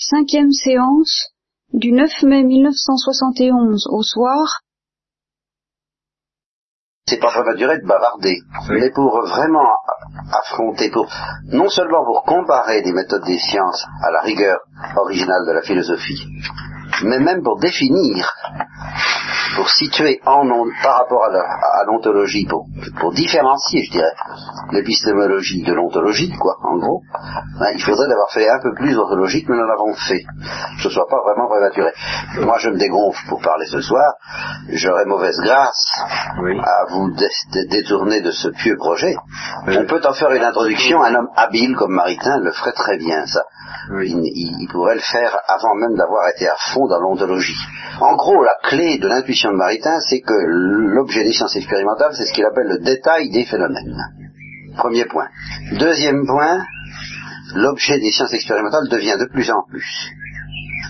Cinquième séance du 9 mai 1971 au soir. C'est pas la durée de bavarder, mais pour vraiment affronter, pour non seulement pour comparer les méthodes des sciences à la rigueur originale de la philosophie, mais même pour définir, pour situer en par rapport à l'ontologie, pour, pour, différencier, je dirais, l'épistémologie de l'ontologie, quoi, en gros, ben, il faudrait d'avoir fait un peu plus ontologique, mais nous l'avons fait. Que ce soit pas vraiment prématuré. Moi, je me dégonfle pour parler ce soir, j'aurais mauvaise grâce à vous détourner de ce pieux projet. On peut en faire une introduction, un homme habile comme Maritain le ferait très bien, ça. Il, pourrait le faire avant même d'avoir été à fond dans l'ontologie. En gros, la clé de l'intuition de Maritain, c'est que l'objet des sciences expérimentales, c'est ce qu'il appelle le détail des phénomènes. Premier point. Deuxième point, l'objet des sciences expérimentales devient de plus en plus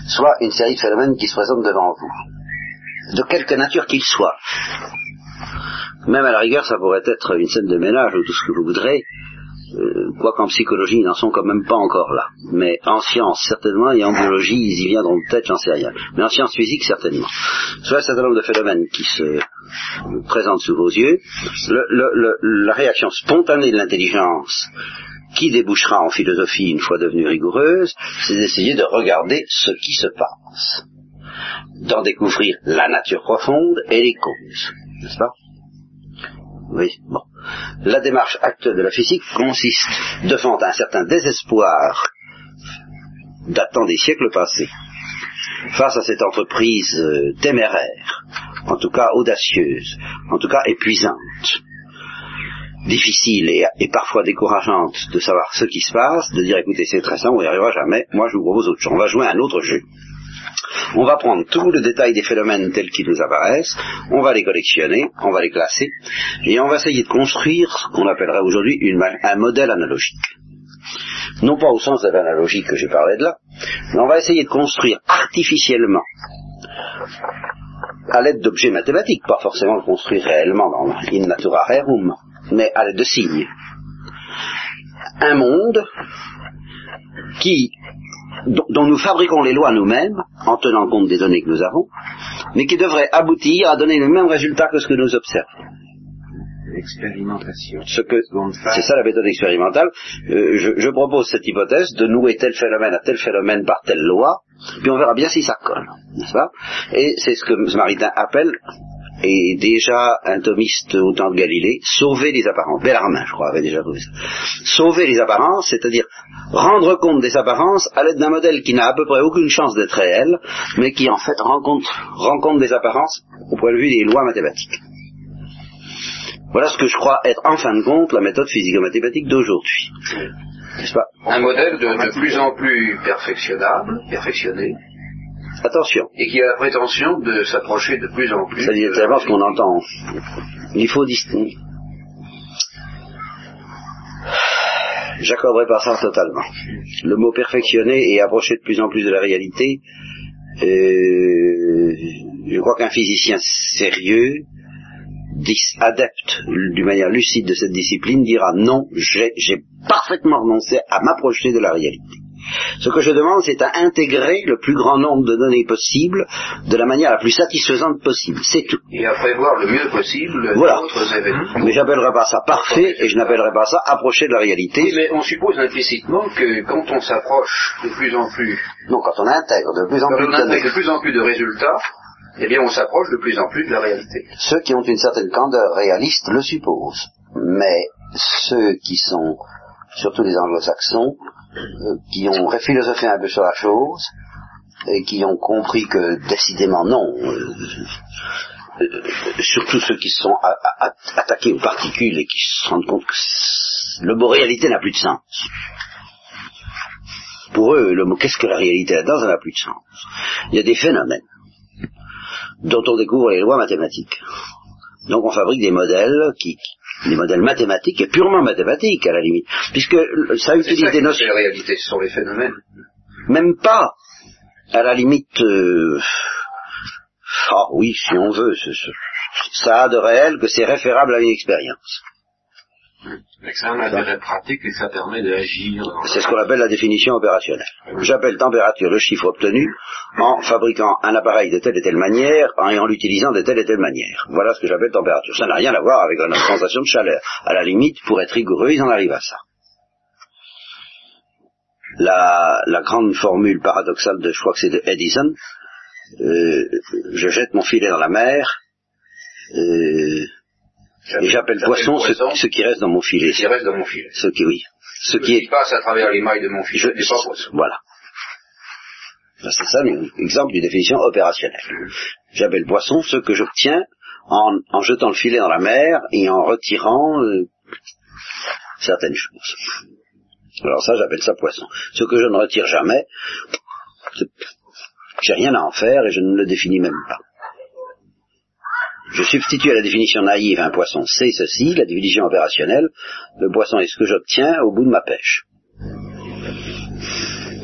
soit une série de phénomènes qui se présentent devant vous, de quelque nature qu'ils soient. Même à la rigueur, ça pourrait être une scène de ménage ou tout ce que vous voudrez, euh, quoi qu'en psychologie, ils n'en sont quand même pas encore là. Mais en sciences, certainement, et en biologie, ils y viendront peut-être, j'en sais rien. Mais en sciences physiques, certainement. Soit un certain nombre de phénomènes qui se présentent sous vos yeux, la réaction spontanée de l'intelligence qui débouchera en philosophie une fois devenue rigoureuse, c'est d'essayer de regarder ce qui se passe, d'en découvrir la nature profonde et les causes, n'est-ce pas? Oui, bon. La démarche actuelle de la physique consiste devant un certain désespoir datant des siècles passés, face à cette entreprise euh, téméraire, en tout cas audacieuse, en tout cas épuisante, difficile et, parfois décourageante de savoir ce qui se passe, de dire écoutez c'est très simple, on n'y arrivera jamais, moi je vous propose autre chose, on va jouer un autre jeu. On va prendre tout le détail des phénomènes tels qu'ils nous apparaissent, on va les collectionner, on va les classer, et on va essayer de construire ce qu'on appellerait aujourd'hui un modèle analogique. Non pas au sens de l'analogie que j'ai parlé de là, mais on va essayer de construire artificiellement, à l'aide d'objets mathématiques, pas forcément le construire réellement dans in natura rerum, mais à l'aide de signes. Un monde qui, dont nous fabriquons les lois nous-mêmes, en tenant compte des données que nous avons, mais qui devrait aboutir à donner le même résultat que ce que nous observons. L'expérimentation. c'est ça la méthode expérimentale. Euh, je, je, propose cette hypothèse de nouer tel phénomène à tel phénomène par telle loi, puis on verra bien si ça colle, n'est-ce pas? Et c'est ce que Maritain appelle et déjà un thomiste au temps de Galilée, sauver les apparences. Bellarmin, je crois, avait déjà trouvé ça. Sauver les apparences, c'est-à-dire rendre compte des apparences à l'aide d'un modèle qui n'a à peu près aucune chance d'être réel, mais qui en fait rend compte, des apparences au point de vue des lois mathématiques. Voilà ce que je crois être en fin de compte la méthode physico-mathématique d'aujourd'hui. Un modèle de plus en plus perfectionnable, perfectionné, Attention. Et qui a la prétention de s'approcher de plus en plus. C'est exactement ce qu'on entend. Il faut distinguer. J'accorderai pas ça totalement. Le mot perfectionner et approcher de plus en plus de la réalité, euh, je crois qu'un physicien sérieux, adepte d'une manière lucide de cette discipline, dira non, j'ai parfaitement renoncé à m'approcher de la réalité. Ce que je demande, c'est à intégrer le plus grand nombre de données possibles de la manière la plus satisfaisante possible. C'est tout. Et à prévoir le mieux possible d'autres événements. Mais j'appellerai pas ça parfait et je n'appellerai pas ça approcher de la réalité. mais on suppose implicitement que quand on s'approche de plus en plus. Non, quand on intègre de plus en plus de, de plus en plus de résultats, eh bien on s'approche de plus en plus de la réalité. Ceux qui ont une certaine candeur réaliste le supposent. Mais ceux qui sont, surtout les anglo-saxons, qui ont philosophé un peu sur la chose et qui ont compris que décidément non, euh, surtout ceux qui sont attaqués aux particules et qui se rendent compte que le mot réalité n'a plus de sens. Pour eux, le mot qu'est-ce que la réalité là-dedans, ça n'a plus de sens. Il y a des phénomènes dont on découvre les lois mathématiques. Donc on fabrique des modèles qui, des modèles mathématiques et purement mathématiques à la limite, puisque ça utilise des notions. La réalité, ce sont les phénomènes. Même pas, à la limite. Euh... Ah oui, si on veut, ça a de réel que c'est référable à une expérience. C'est un intérêt pratique et ça permet d'agir. C'est ce qu'on appelle la définition opérationnelle. J'appelle température le chiffre obtenu en fabriquant un appareil de telle et telle manière et en l'utilisant de telle et telle manière. Voilà ce que j'appelle température. Ça n'a rien à voir avec la sensation de chaleur. À la limite, pour être rigoureux, ils en arrivent à ça. La, grande formule paradoxale de, je crois que c'est de Edison, euh, je jette mon filet dans la mer, euh, et j'appelle poisson ce, qui reste dans mon filet. Ce qui reste dans mon filet. Ce qui, oui. Ce, qui, est... passe à travers les mailles de mon filet. Je, pas poisson. Voilà. C'est ça l'exemple d'une définition opérationnelle. J'appelle poisson ce que j'obtiens en, jetant le filet dans la mer et en retirant euh, certaines choses. Alors ça, j'appelle ça poisson. Ce que je ne retire jamais, j'ai rien à en faire et je ne le définis même pas. Je substitue à la définition naïve un poisson, c'est ceci, la définition opérationnelle, le poisson est ce que j'obtiens au bout de ma pêche.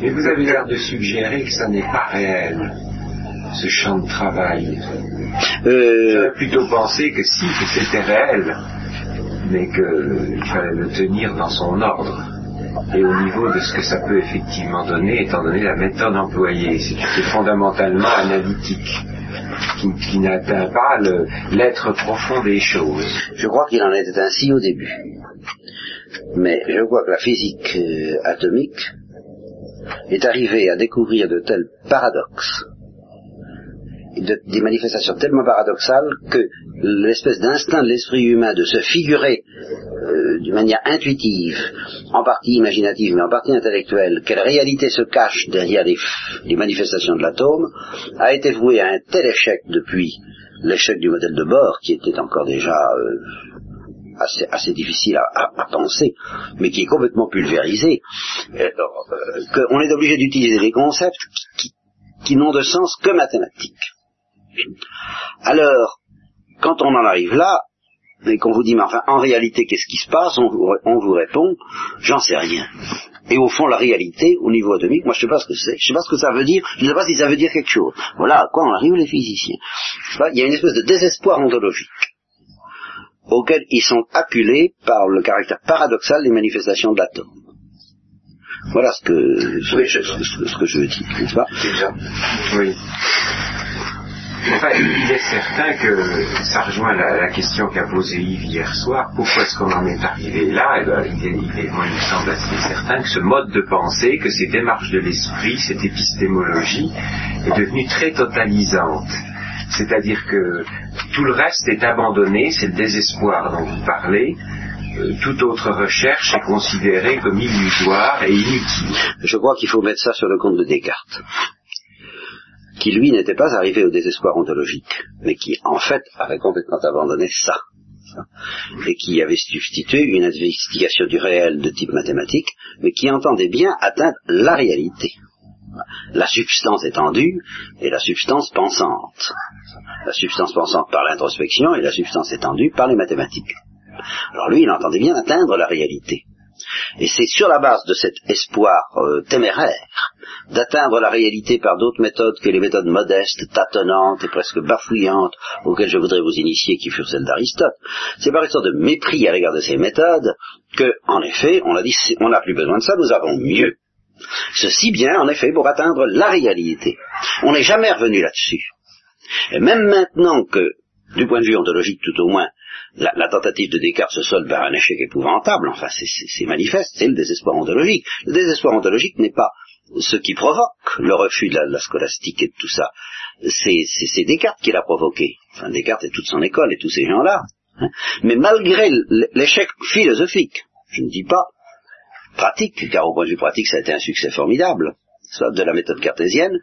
Mais vous avez l'air de suggérer que ça n'est pas réel, ce champ de travail. Euh... J'aurais plutôt pensé que si, que c'était réel, mais qu'il fallait le tenir dans son ordre et au niveau de ce que ça peut effectivement donner, étant donné la méthode employée. C'est fondamentalement analytique, qui, n'atteint pas l'être profond des choses. Je crois qu'il en était ainsi au début. Mais je crois que la physique euh, atomique est arrivée à découvrir de tels paradoxes des manifestations tellement paradoxales que l'espèce d'instinct de l'esprit humain de se figurer euh, d'une manière intuitive, en partie imaginative mais en partie intellectuelle, quelle réalité se cache derrière les, manifestations de l'atome, a été voué à un tel échec depuis l'échec du modèle de bord, qui était encore déjà euh, assez, difficile à, penser, mais qui est complètement pulvérisé, euh, qu'on est obligé d'utiliser des concepts qui n'ont de sens que mathématiques. Alors, quand on en arrive là, et qu'on vous dit, mais enfin, en réalité, qu'est-ce qui se passe on vous, répond, j'en sais rien. Et au fond, la réalité, au niveau atomique, moi je ne sais pas ce que c'est, je ne sais pas ce que ça veut dire, je ne sais pas si ça veut dire quelque chose. Voilà à quoi on arrive les physiciens. il y a une espèce de désespoir ontologique auquel ils sont acculés par le caractère paradoxal des manifestations de l'atome. Voilà ce que, ce, que je veux dire, n'est-ce pas? Oui. Enfin, il est certain que ça rejoint la, question qu'a posée Yves hier soir. Pourquoi est-ce qu'on en est arrivé là? Eh ben, il, est, moi, il me semble assez certain que ce mode de pensée, que ces démarches de l'esprit, cette épistémologie, est devenue très totalisante. C'est-à-dire que tout le reste est abandonné, c'est le désespoir dont vous parlez. Euh, toute autre recherche est considérée comme illusoire et inutile. Je crois qu'il faut mettre ça sur le compte de Descartes qui lui n'était pas arrivé au désespoir ontologique, mais qui en fait avait complètement abandonné ça, et qui avait substitué une investigation du réel de type mathématique, mais qui entendait bien atteindre la réalité. La substance étendue et la substance pensante. La substance pensante par l'introspection et la substance étendue par les mathématiques. Alors lui, il entendait bien atteindre la réalité. Et c'est sur la base de cet espoir euh, téméraire d'atteindre la réalité par d'autres méthodes que les méthodes modestes, tâtonnantes et presque bafouillantes auxquelles je voudrais vous initier, qui furent celles d'Aristote, c'est par une sorte de mépris à l'égard de ces méthodes que, en effet, on a dit, on n'a plus besoin de ça, nous avons mieux. Ceci bien, en effet, pour atteindre la réalité. On n'est jamais revenu là-dessus. Et même maintenant que, du point de vue ontologique tout au moins, la, tentative de Descartes se solde par un échec épouvantable, enfin c'est manifeste, c'est le désespoir ontologique. Le désespoir ontologique n'est pas ce qui provoque le refus de la, scolastique et de tout ça. C'est Descartes qui l'a provoqué. Enfin, Descartes et toute son école et tous ces gens-là. Hein. Mais malgré l'échec philosophique, je ne dis pas pratique, car au point de vue pratique ça a été un succès formidable, de la méthode cartésienne,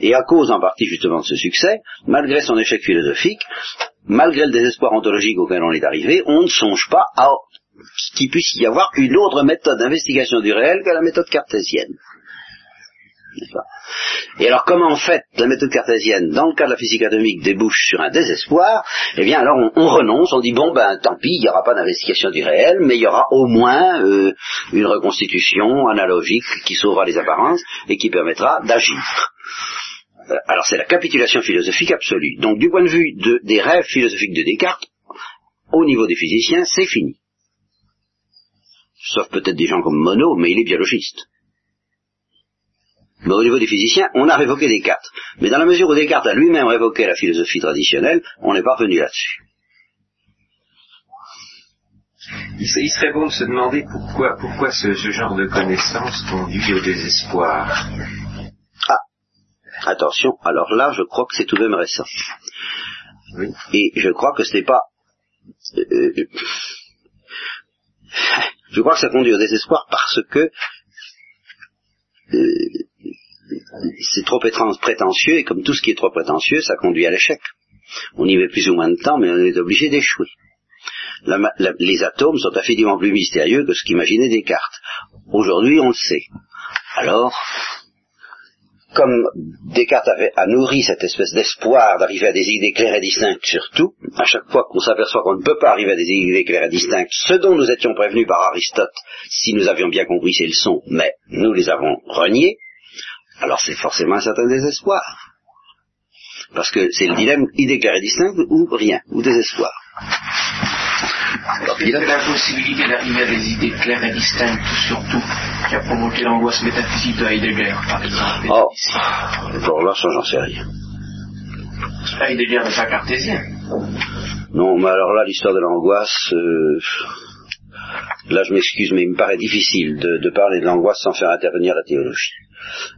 et à cause en partie justement de ce succès, malgré son échec philosophique, malgré le désespoir ontologique auquel on est arrivé, on ne songe pas à qu'il puisse y avoir une autre méthode d'investigation du réel que la méthode cartésienne. Et alors comment en fait la méthode cartésienne, dans le cas de la physique atomique, débouche sur un désespoir Eh bien alors on, renonce, on dit bon ben tant pis, il n'y aura pas d'investigation du réel, mais il y aura au moins euh, une reconstitution analogique qui sauvera les apparences et qui permettra d'agir. Euh, alors c'est la capitulation philosophique absolue. Donc du point de vue des rêves philosophiques de Descartes, au niveau des physiciens, c'est fini. sauf peut-être des gens comme Monod, mais il est biologiste. Mais au niveau des physiciens, on a révoqué Descartes. Mais dans la mesure où Descartes a lui-même révoqué la philosophie traditionnelle, on n'est pas revenu là-dessus. Il, serait bon de se demander pourquoi, pourquoi ce, genre de connaissance conduit au désespoir. Ah, attention, alors là, je crois que c'est tout de même récent. Oui. Et je crois que ce n'est pas... Euh, je crois que ça conduit au désespoir parce que euh, c'est trop prétentieux, et comme tout ce qui est trop prétentieux, ça conduit à l'échec. On y met plus ou moins de temps, mais on est obligé d'échouer. les atomes sont infiniment plus mystérieux que ce qu'imaginait Descartes. Aujourd'hui, on le sait. Alors, comme Descartes a nourri cette espèce d'espoir d'arriver à des idées claires et distinctes surtout, à chaque fois qu'on s'aperçoit qu'on ne peut pas arriver à des idées claires et distinctes, ce dont nous étions prévenus par Aristote, si nous avions bien compris ses leçons, mais nous les avons reniés, alors c'est forcément un certain désespoir. Parce que c'est le dilemme idée claire et distincte ou rien, ou désespoir. C'est la possibilité d'arriver à des idées claires et distinctes, surtout, qui a provoqué l'angoisse métaphysique de Heidegger, par exemple. Oh, alors là, ça, j'en sais rien. Heidegger n'est pas cartésien. Non, mais alors là, l'histoire de l'angoisse, euh, là, je m'excuse, mais il me paraît difficile de parler de l'angoisse sans faire intervenir la théologie.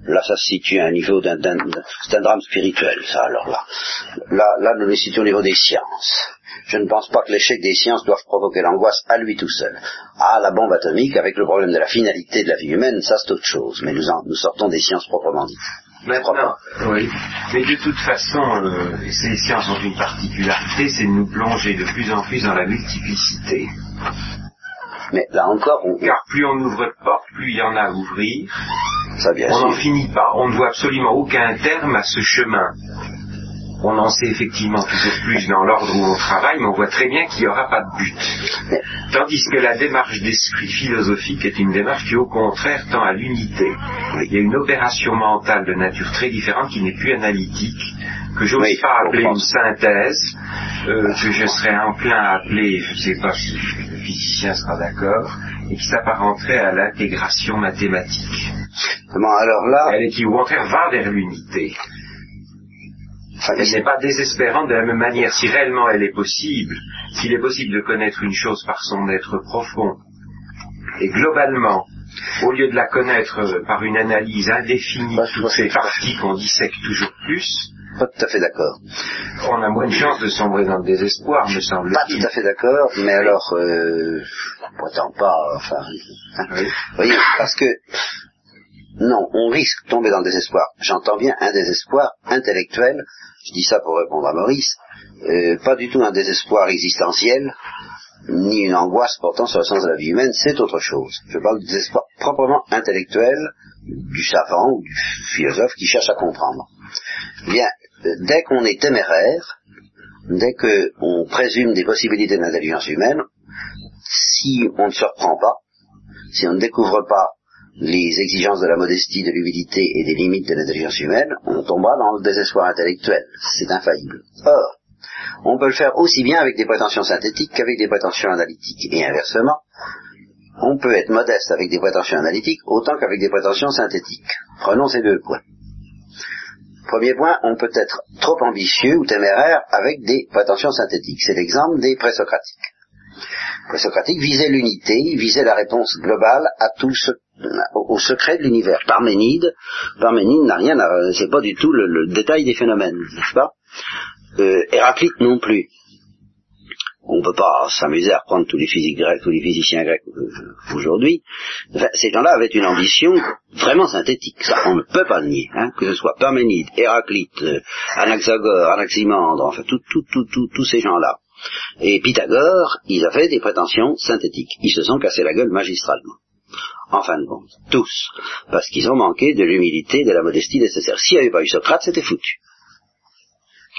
Là, ça se situe à un niveau d'un, c'est un drame spirituel, ça, alors là. Là, là, nous le situons au niveau des sciences. Je ne pense pas que l'échec des sciences doive provoquer l'angoisse à lui tout seul. Ah, la bombe atomique, avec le problème de la finalité de la vie humaine, ça c'est autre chose. Mais nous, nous sortons des sciences proprement dites. Maintenant, oui. Mais de toute façon, euh, ces sciences ont une particularité, c'est de nous plonger de plus en plus dans la multiplicité. Mais là encore, on... car plus on ouvre de portes, plus il y en a à ouvrir. Ça, bien on n'en finit pas. On ne voit absolument aucun terme à ce chemin. On en sait effectivement toujours plus dans l'ordre où on travaille, mais on voit très bien qu'il n'y aura pas de but. Tandis que la démarche d'esprit philosophique est une démarche qui, au contraire, tend à l'unité. Il y a une opération mentale de nature très différente qui n'est plus analytique, que j'ose pas appeler une synthèse, euh, que je serais en plein à appeler, je ne sais pas si physicien sera d'accord, et qui s'apparenterait à l'intégration mathématique. alors là... Elle est qui, au contraire, va vers l'unité. elle n'est pas désespérante de la même manière. Si réellement elle est possible, s'il est possible de connaître une chose par son être profond, et globalement, au lieu de la connaître par une analyse indéfinie de toutes ces parties qu'on dissèque toujours plus, pas tout à fait d'accord. On a moins de chances de sombrer dans le désespoir, me semble-t-il. Pas tout à fait d'accord, mais alors, euh, pourtant pas, enfin, hein. oui. Vous voyez, parce que, non, on risque de tomber dans le désespoir. J'entends bien un désespoir intellectuel, je dis ça pour répondre à Maurice, euh, pas du tout un désespoir existentiel, ni une angoisse portant sur le sens de la vie humaine, c'est autre chose. Je parle du désespoir proprement intellectuel, du savant ou du philosophe qui cherche à comprendre. Bien, dès qu'on est téméraire, dès qu'on présume des possibilités d'intelligence humaine, si on ne se reprend pas, si on ne découvre pas les exigences de la modestie, de l'humilité et des limites de l'intelligence humaine, on tombera dans le désespoir intellectuel. C'est infaillible. Or, on peut le faire aussi bien avec des prétentions synthétiques qu'avec des prétentions analytiques. Et inversement, on peut être modeste avec des prétentions analytiques autant qu'avec des prétentions synthétiques. Prenons ces deux points. Premier point, on peut être trop ambitieux ou téméraire avec des prétentions synthétiques. C'est l'exemple des présocratiques. Les présocratiques visaient l'unité, visaient la réponse globale à tout ce, au, secret de l'univers. Parménide, Parménide n'a rien à, c'est pas du tout le, détail des phénomènes, n'est-ce pas? Euh, Héraclite non plus on ne peut pas s'amuser à reprendre tous les physiques grecs, tous les physiciens grecs aujourd'hui. ces gens-là avaient une ambition vraiment synthétique, ça on ne peut pas le nier, hein, que ce soit Parménide, Héraclite, euh, Anaxagore, Anaximandre, enfin tous ces gens-là. Et Pythagore, ils avaient des prétentions synthétiques. Ils se sont cassés la gueule magistralement. En fin de compte, tous, parce qu'ils ont manqué de l'humilité, de la modestie nécessaire. S'il n'y avait pas eu Socrate, c'était foutu.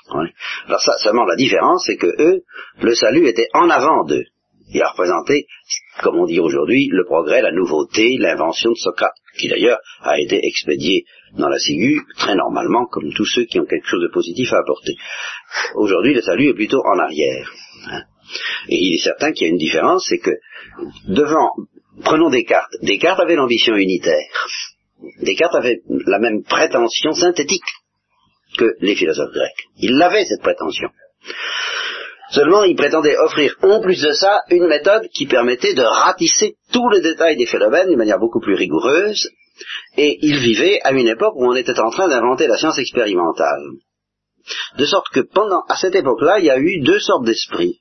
Alors ça, seulement la différence, c'est que eux, le salut était en avant d'eux. Il a représenté, comme on dit aujourd'hui, le progrès, la nouveauté, l'invention de Socrate, qui d'ailleurs a été expédié dans la ciguë très normalement, comme tous ceux qui ont quelque chose de positif à apporter. Aujourd'hui, le salut est plutôt en arrière. Hein. Et il est certain qu'il y a une différence, c'est que devant Prenons Descartes. Descartes avait l'ambition unitaire. Descartes avait la même prétention synthétique que les philosophes grecs. Il avait cette prétention. Seulement, il prétendait offrir en plus de ça une méthode qui permettait de ratisser tous les détails des phénomènes d'une manière beaucoup plus rigoureuse, et il vivait à une époque où on était en train d'inventer la science expérimentale. De sorte que pendant, à cette époque-là, il y a eu deux sortes d'esprits.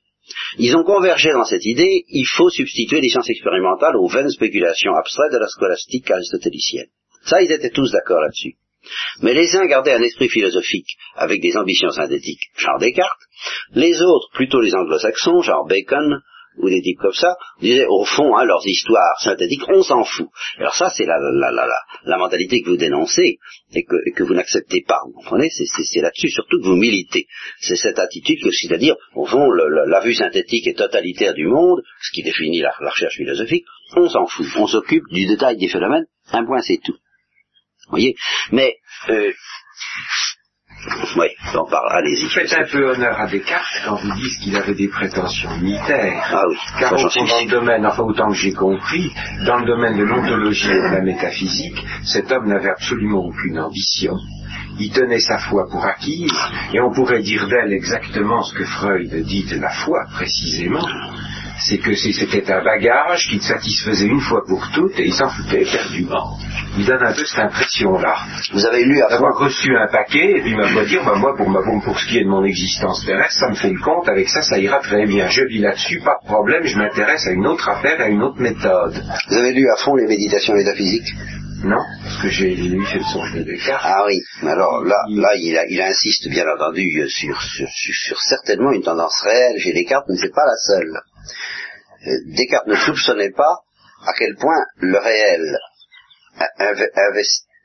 Ils ont convergé dans cette idée, il faut substituer les sciences expérimentales aux vaines spéculations abstraites de la scolastique aristotélicienne. Ça, ils étaient tous d'accord là-dessus. Mais les uns gardaient un esprit philosophique avec des ambitions synthétiques, genre Descartes, les autres, plutôt les anglo-saxons, genre Bacon, ou des types comme ça, disaient au fond, hein, leurs histoires synthétiques, on s'en fout. Alors ça, c'est la, la, la, la, mentalité que vous dénoncez et que, que vous n'acceptez pas. Vous comprenez? C'est là-dessus surtout que vous militez. C'est cette attitude que, c'est-à-dire, au fond, la vue synthétique et totalitaire du monde, ce qui définit la, recherche philosophique, on s'en fout. On s'occupe du détail des phénomènes. Un point, c'est tout. Vous voyez Mais euh, oui, on parle, allez-y. Faites un peu honneur à Descartes quand vous dites qu'il avait des prétentions unitaires. Ah oui, car dans le domaine, enfin autant que j'ai compris, dans le domaine de l'ontologie et de la métaphysique, cet homme n'avait absolument aucune ambition. Il tenait sa foi pour acquise, et on pourrait dire d'elle exactement ce que Freud dit de la foi, précisément c'est que c'était un bagage qui te satisfaisait une fois pour toutes et il s'en foutait éperdument. Il donne un peu cette impression-là. Vous avez lu Avoir reçu un paquet et puis m'a dire, bah, moi pour, ma, pour ce qui est de mon existence terrestre, ça me fait le compte, avec ça, ça ira très bien. Je vis là-dessus, pas de problème, je m'intéresse à une autre affaire, à une autre méthode. Vous avez lu à fond les méditations métaphysiques non, parce que j'ai lu le songe de Descartes. Ah oui, alors là, là il, il insiste bien entendu sur, sur, sur, certainement une tendance réelle chez Descartes, mais ce n'est pas la seule. Euh, Descartes ne soupçonnait pas à quel point le réel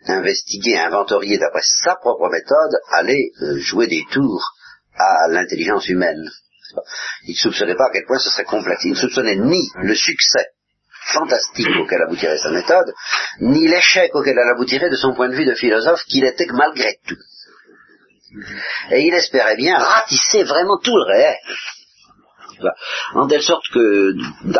investigué, inventorié d'après sa propre méthode allait euh, jouer des tours à l'intelligence humaine. Il ne soupçonnait pas à quel point ce serait complexe. Il ne soupçonnait ni le succès fantastique auquel aboutirait sa méthode, ni l'échec auquel elle aboutirait de son point de vue de philosophe qu'il était malgré tout. Et il espérait bien ratisser vraiment tout le réel en telle sorte que,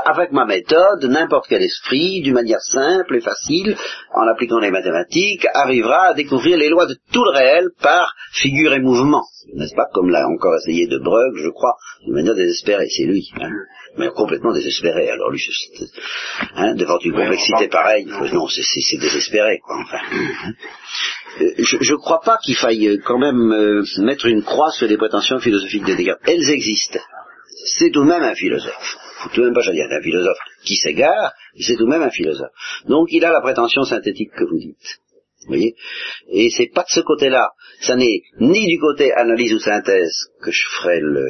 avec ma méthode, n'importe quel esprit, d'une manière simple et facile, en appliquant les mathématiques, arrivera à découvrir les lois de tout le réel par figure et mouvement. N'est-ce pas? Comme l'a encore essayé de Brugge, je crois, d'une manière désespérée, c'est lui. Hein. mais complètement désespéré. Alors lui, hein, devant une complexité pareille, non, c'est désespéré, quoi. Enfin, euh, je ne crois pas qu'il faille euh, quand même euh, mettre une croix sur les prétentions philosophiques de Descartes. Elles existent c'est tout de même un philosophe. Tout de même pas choisir un philosophe qui s'égare, c'est tout de même un philosophe. Donc il a la prétention synthétique que vous dites. Vous voyez? Et c'est pas de ce côté-là. Ça n'est ni du côté analyse ou synthèse que je ferai le,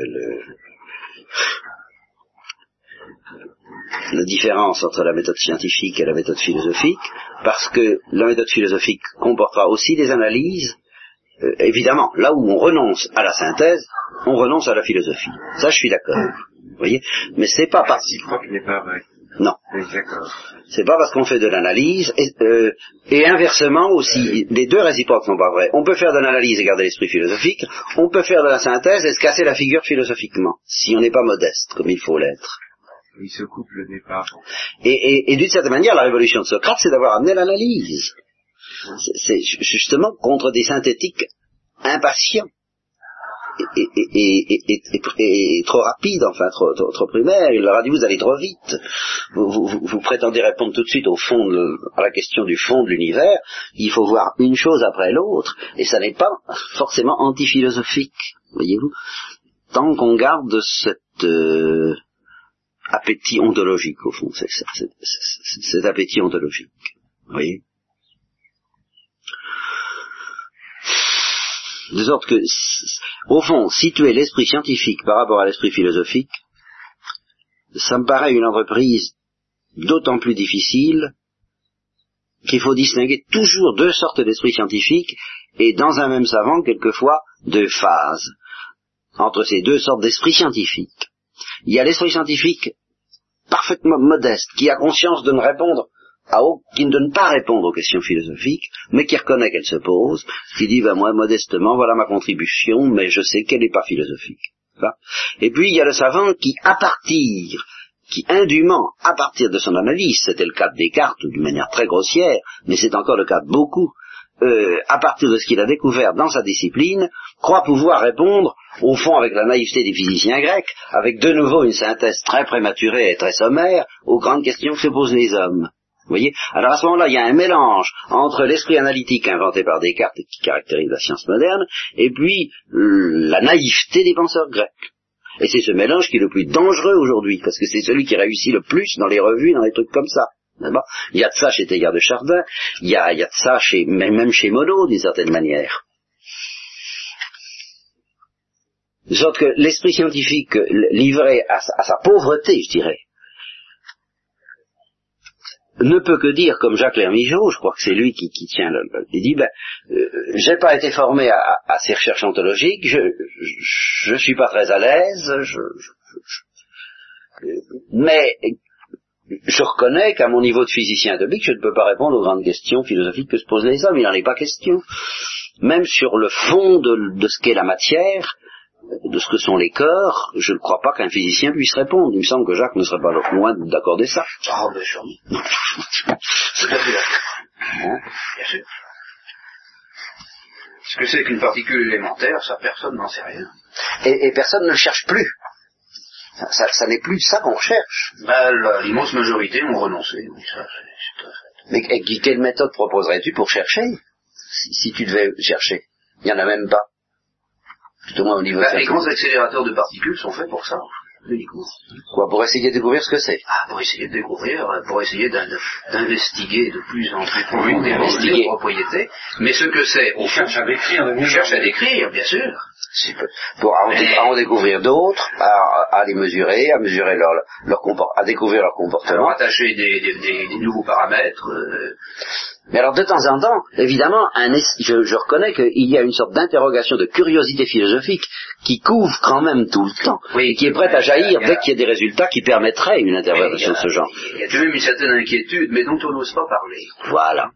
la différence entre la méthode scientifique et la méthode philosophique, parce que la méthode philosophique comportera aussi des analyses, euh, évidemment, là où on renonce à la synthèse, on renonce à la philosophie. Ça, je suis d'accord. Vous voyez Mais c'est pas parce... n'est pas vrai. Non. C'est pas parce qu'on fait de l'analyse, et, euh, et, inversement aussi, les deux réciproques sont pas vrais. On peut faire de l'analyse et garder l'esprit philosophique, on peut faire de la synthèse et se casser la figure philosophiquement, si on n'est pas modeste, comme il faut l'être. Oui, ce couple n'est pas. Et, et, et d'une certaine manière, la révolution de Socrate, c'est d'avoir amené l'analyse. C'est justement contre des synthétiques impatients est, trop rapide, enfin trop, trop, primaire. Il leur a dit vous allez trop vite. Vous, prétendez répondre tout de suite au fond à la question du fond de l'univers. Il faut voir une chose après l'autre, et ça n'est pas forcément antiphilosophique, voyez-vous. Tant qu'on garde cet euh, appétit ontologique au fond, c'est cet appétit ontologique, vous voyez. De sorte que, au fond, situer l'esprit scientifique par rapport à l'esprit philosophique, ça me paraît une entreprise d'autant plus difficile qu'il faut distinguer toujours deux sortes d'esprit scientifique et dans un même savant, quelquefois, deux phases entre ces deux sortes d'esprit scientifique. Il y a l'esprit scientifique parfaitement modeste, qui a conscience de ne répondre qui ne donne pas répondre aux questions philosophiques, mais qui reconnaît qu'elles se posent, qui dit, ben moi, modestement, voilà ma contribution, mais je sais qu'elle n'est pas philosophique. Et puis, il y a le savant qui, à partir qui indûment, à partir de son analyse, c'était le cas de Descartes d'une manière très grossière, mais c'est encore le cas de beaucoup, euh, à partir de ce qu'il a découvert dans sa discipline, croit pouvoir répondre, au fond avec la naïveté des physiciens grecs, avec de nouveau une synthèse très prématurée et très sommaire, aux grandes questions que se posent les hommes. Vous voyez? Alors à ce moment-là, il y a un mélange entre l'esprit analytique inventé par Descartes et qui caractérise la science moderne, et puis la naïveté des penseurs grecs. Et c'est ce mélange qui est le plus dangereux aujourd'hui, parce que c'est celui qui réussit le plus dans les revues, dans les trucs comme ça. Il y a de ça chez Teilhard de Chardin, il y a, de ça chez, même chez Monod, d'une certaine manière. De sorte que l'esprit scientifique livré à, sa pauvreté, je dirais, ne peut que dire, comme Jacques Lermigeau, je crois que c'est lui qui, tient le, il dit, ben, euh, j'ai pas été formé à, ces recherches ontologiques, je, je, suis pas très à l'aise, je, mais je reconnais qu'à mon niveau de physicien atomique, je ne peux pas répondre aux grandes questions philosophiques que se posent les hommes. Il n'en est pas question. Même sur le fond de, ce qu'est la matière, de ce que sont les corps, je ne crois pas qu'un physicien puisse répondre. Il me semble que Jacques ne serait pas loin d'accorder ça. Ah, bien sûr. Hein bien sûr. Ce que c'est qu'une particule élémentaire, ça, personne n'en sait rien. et personne ne le cherche plus. Ça, n'est plus ça qu'on recherche. Bah, L'immense majorité ont renoncé. Mais quelle méthode proposerais-tu pour chercher? Si, tu devais chercher Il n'y en a même pas. Tout au niveau bah, Les grands accélérateurs de particules sont faits pour ça. Quoi, pour essayer de découvrir ce que c'est? Ah, pour essayer de découvrir, pour essayer d'investiguer de plus en plus profond les propriétés. Mais ce que c'est, on cherche à décrire. On cherche à décrire, bien sûr pour en, découvrir d'autres, à, les mesurer, à mesurer leur, leur à découvrir leur comportement. Alors attacher des, des, nouveaux paramètres. Euh. Mais alors de temps en temps, évidemment, un, je, je, reconnais qu'il y a une sorte d'interrogation, de curiosité philosophique qui couvre quand même tout le temps, et qui est prête à jaillir dès qu'il y a des résultats qui permettraient une interprétation de ce genre. Il y a quand même une certaine inquiétude, mais dont on n'ose pas parler. Voilà.